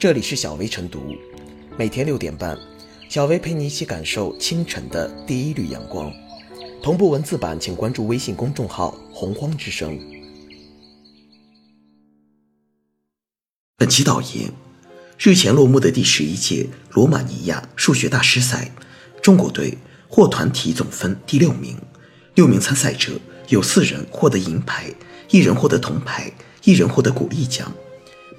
这里是小薇晨读，每天六点半，小薇陪你一起感受清晨的第一缕阳光。同步文字版，请关注微信公众号“洪荒之声”。本期导言：日前落幕的第十一届罗马尼亚数学大师赛，中国队获团体总分第六名，六名参赛者有四人获得银牌，一人获得铜牌，一人获得鼓励奖。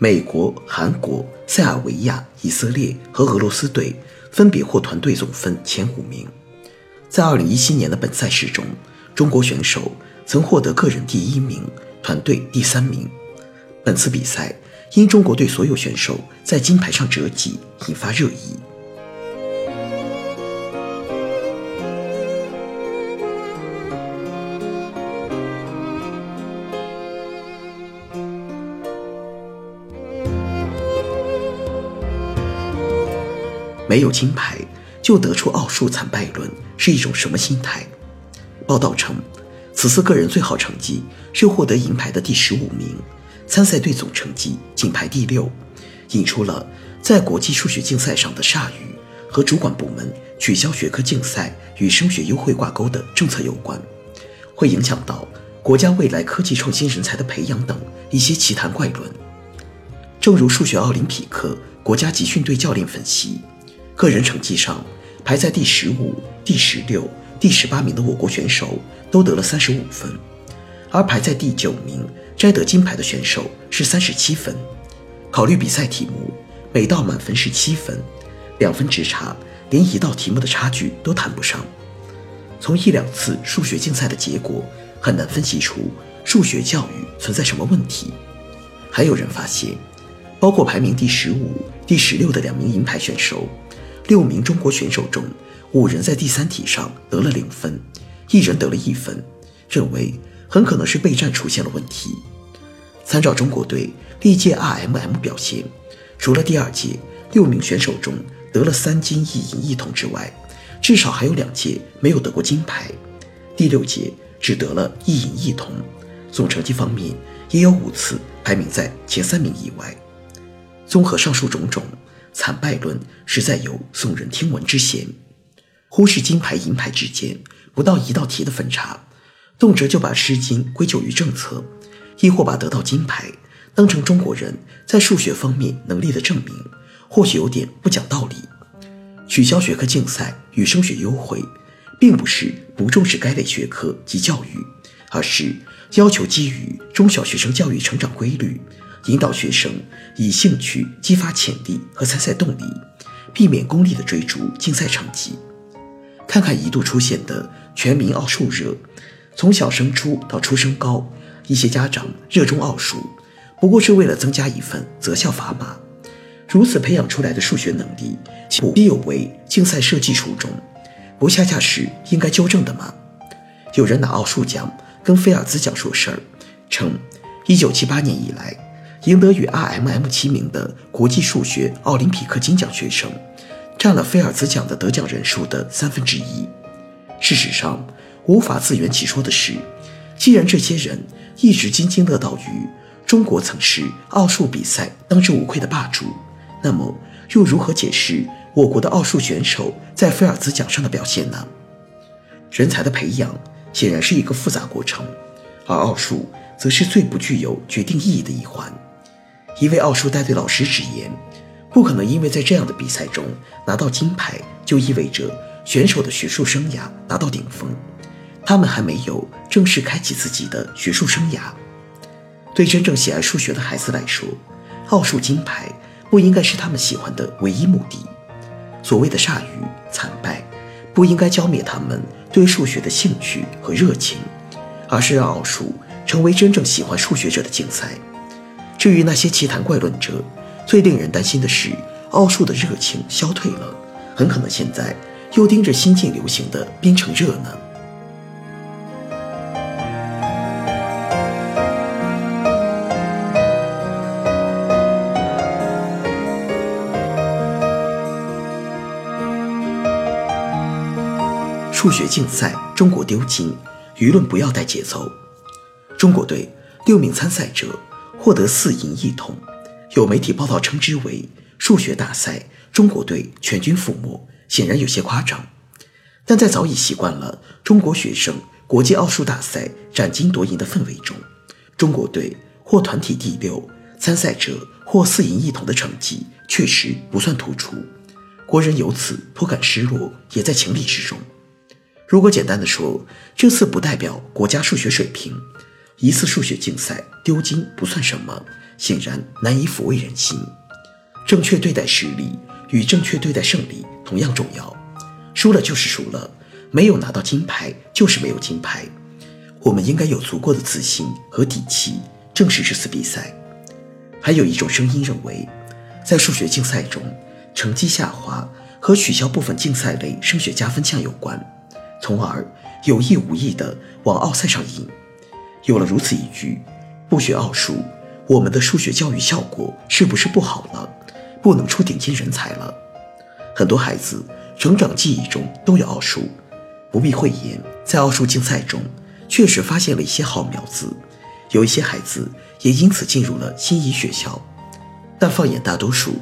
美国、韩国、塞尔维亚、以色列和俄罗斯队分别获团队总分前五名。在2017年的本赛事中，中国选手曾获得个人第一名、团队第三名。本次比赛因中国队所有选手在金牌上折戟，引发热议。没有金牌就得出奥数惨败论是一种什么心态？报道称，此次个人最好成绩是获得银牌的第十五名，参赛队总成绩仅排第六，引出了在国际数学竞赛上的铩羽和主管部门取消学科竞赛与升学优惠挂钩的政策有关，会影响到国家未来科技创新人才的培养等一些奇谈怪论。正如数学奥林匹克国家集训队教练分析。个人成绩上排在第十五、第十六、第十八名的我国选手都得了三十五分，而排在第九名摘得金牌的选手是三十七分。考虑比赛题目，每道满分是七分，两分之差，连一道题目的差距都谈不上。从一两次数学竞赛的结果，很难分析出数学教育存在什么问题。还有人发现，包括排名第十五、第十六的两名银牌选手。六名中国选手中，五人在第三题上得了零分，一人得了一分，认为很可能是备战出现了问题。参照中国队历届 RMM 表现，除了第二届六名选手中得了三金一银一铜之外，至少还有两届没有得过金牌，第六届只得了一银一铜，总成绩方面也有五次排名在前三名以外。综合上述种种。惨败论实在有耸人听闻之嫌，忽视金牌银牌之间不到一道题的分差，动辄就把吃金归咎于政策，亦或把得到金牌当成中国人在数学方面能力的证明，或许有点不讲道理。取消学科竞赛与升学优惠，并不是不重视该类学科及教育，而是要求基于中小学生教育成长规律。引导学生以兴趣激发潜力和参赛动力，避免功利的追逐竞赛成绩。看看一度出现的全民奥数热，从小升初到初升高，一些家长热衷奥数，不过是为了增加一份择校砝码。如此培养出来的数学能力，不有违竞赛设计初衷，不恰恰是应该纠正的吗？有人拿奥数奖跟菲尔兹奖说事儿，称一九七八年以来。赢得与 RMM 齐名的国际数学奥林匹克金奖学生，占了菲尔兹奖的得奖人数的三分之一。事实上，无法自圆其说的是，既然这些人一直津津乐道于中国曾是奥数比赛当之无愧的霸主，那么又如何解释我国的奥数选手在菲尔兹奖上的表现呢？人才的培养显然是一个复杂过程，而奥数则是最不具有决定意义的一环。一位奥数带队老师直言：“不可能因为在这样的比赛中拿到金牌，就意味着选手的学术生涯达到顶峰。他们还没有正式开启自己的学术生涯。对真正喜爱数学的孩子来说，奥数金牌不应该是他们喜欢的唯一目的。所谓的铩羽惨败，不应该浇灭他们对数学的兴趣和热情，而是让奥数成为真正喜欢数学者的竞赛。”至于那些奇谈怪论者，最令人担心的是奥数的热情消退了，很可能现在又盯着新近流行的编程热呢。数学竞赛，中国丢金，舆论不要带节奏。中国队六名参赛者。获得四银一铜，有媒体报道称之为数学大赛中国队全军覆没，显然有些夸张。但在早已习惯了中国学生国际奥数大赛斩金夺银的氛围中，中国队获团体第六，参赛者获四银一铜的成绩确实不算突出，国人由此颇感失落，也在情理之中。如果简单的说，这次不代表国家数学水平，一次数学竞赛丢金不算什么，显然难以抚慰人心。正确对待实力与正确对待胜利同样重要，输了就是输了，没有拿到金牌就是没有金牌。我们应该有足够的自信和底气正视这次比赛。还有一种声音认为，在数学竞赛中，成绩下滑和取消部分竞赛类升学加分项有关。从而有意无意地往奥赛上引。有了如此一句，不学奥数，我们的数学教育效果是不是不好了？不能出顶尖人才了？很多孩子成长记忆中都有奥数，不必讳言，在奥数竞赛中确实发现了一些好苗子，有一些孩子也因此进入了心仪学校。但放眼大多数，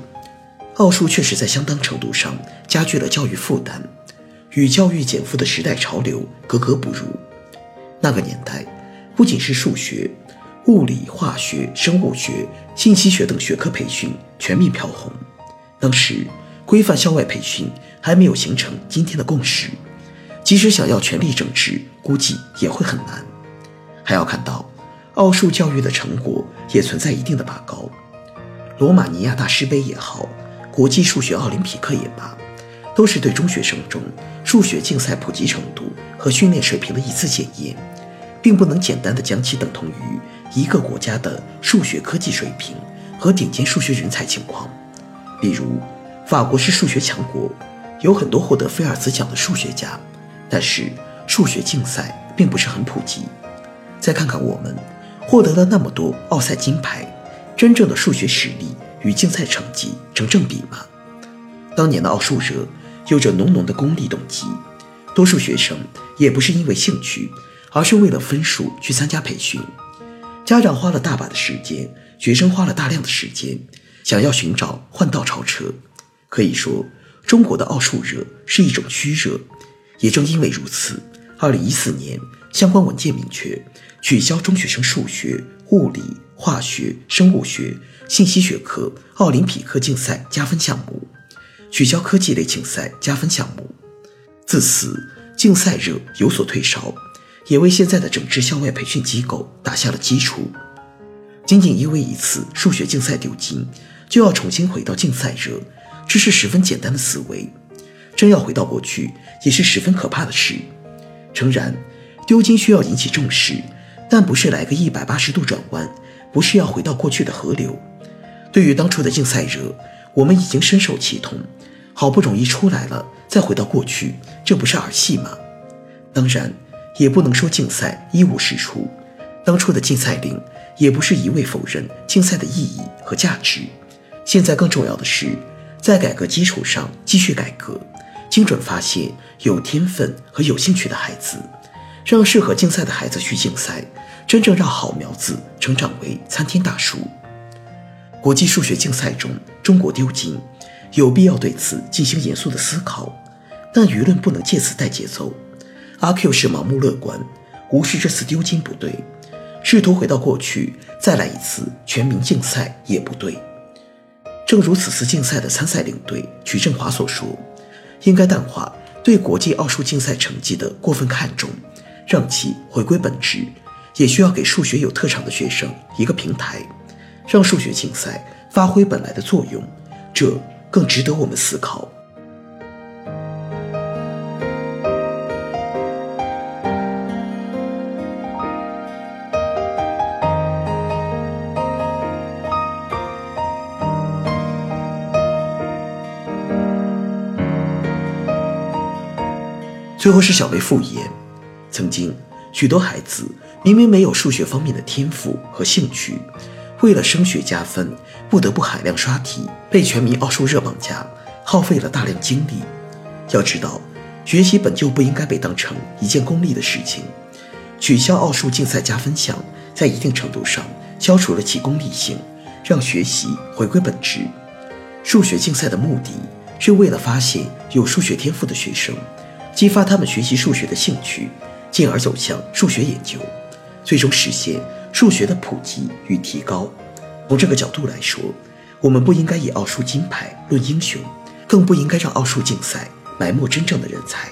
奥数确实在相当程度上加剧了教育负担。与教育减负的时代潮流格格不入。那个年代，不仅是数学、物理、化学、生物学、信息学等学科培训全面飘红。当时，规范校外培训还没有形成今天的共识，即使想要全力整治，估计也会很难。还要看到，奥数教育的成果也存在一定的拔高。罗马尼亚大师杯也好，国际数学奥林匹克也罢。都是对中学生中数学竞赛普及程度和训练水平的一次检验，并不能简单的将其等同于一个国家的数学科技水平和顶尖数学人才情况。比如，法国是数学强国，有很多获得菲尔兹奖的数学家，但是数学竞赛并不是很普及。再看看我们，获得了那么多奥赛金牌，真正的数学实力与竞赛成绩成正比吗？当年的奥数热。有着浓浓的功利动机，多数学生也不是因为兴趣，而是为了分数去参加培训。家长花了大把的时间，学生花了大量的时间，想要寻找换道超车。可以说，中国的奥数热是一种虚热。也正因为如此，二零一四年相关文件明确取消中学生数学、物理、化学、生物学、信息学科奥林匹克竞赛加分项目。取消科技类竞赛加分项目，自此竞赛热有所退烧，也为现在的整治校外培训机构打下了基础。仅仅因为一次数学竞赛丢金，就要重新回到竞赛热，这是十分简单的思维。真要回到过去，也是十分可怕的事。诚然，丢金需要引起重视，但不是来个一百八十度转弯，不是要回到过去的河流。对于当初的竞赛热，我们已经深受其痛。好不容易出来了，再回到过去，这不是儿戏吗？当然，也不能说竞赛一无是处。当初的竞赛令也不是一味否认竞赛的意义和价值。现在更重要的是，在改革基础上继续改革，精准发现有天分和有兴趣的孩子，让适合竞赛的孩子去竞赛，真正让好苗子成长为参天大树。国际数学竞赛中，中国丢金。有必要对此进行严肃的思考，但舆论不能借此带节奏。阿 Q 是盲目乐观，无视这次丢金不对；试图回到过去再来一次全民竞赛也不对。正如此次竞赛的参赛领队曲振华所说：“应该淡化对国际奥数竞赛成绩的过分看重，让其回归本质。也需要给数学有特长的学生一个平台，让数学竞赛发挥本来的作用。”这。更值得我们思考。最后是小薇复言，曾经许多孩子明明没有数学方面的天赋和兴趣。为了升学加分，不得不海量刷题，被全民奥数热绑架，耗费了大量精力。要知道，学习本就不应该被当成一件功利的事情。取消奥数竞赛加分项，在一定程度上消除了其功利性，让学习回归本质。数学竞赛的目的是为了发现有数学天赋的学生，激发他们学习数学的兴趣，进而走向数学研究，最终实现数学的普及与提高。从这个角度来说，我们不应该以奥数金牌论英雄，更不应该让奥数竞赛埋没真正的人才。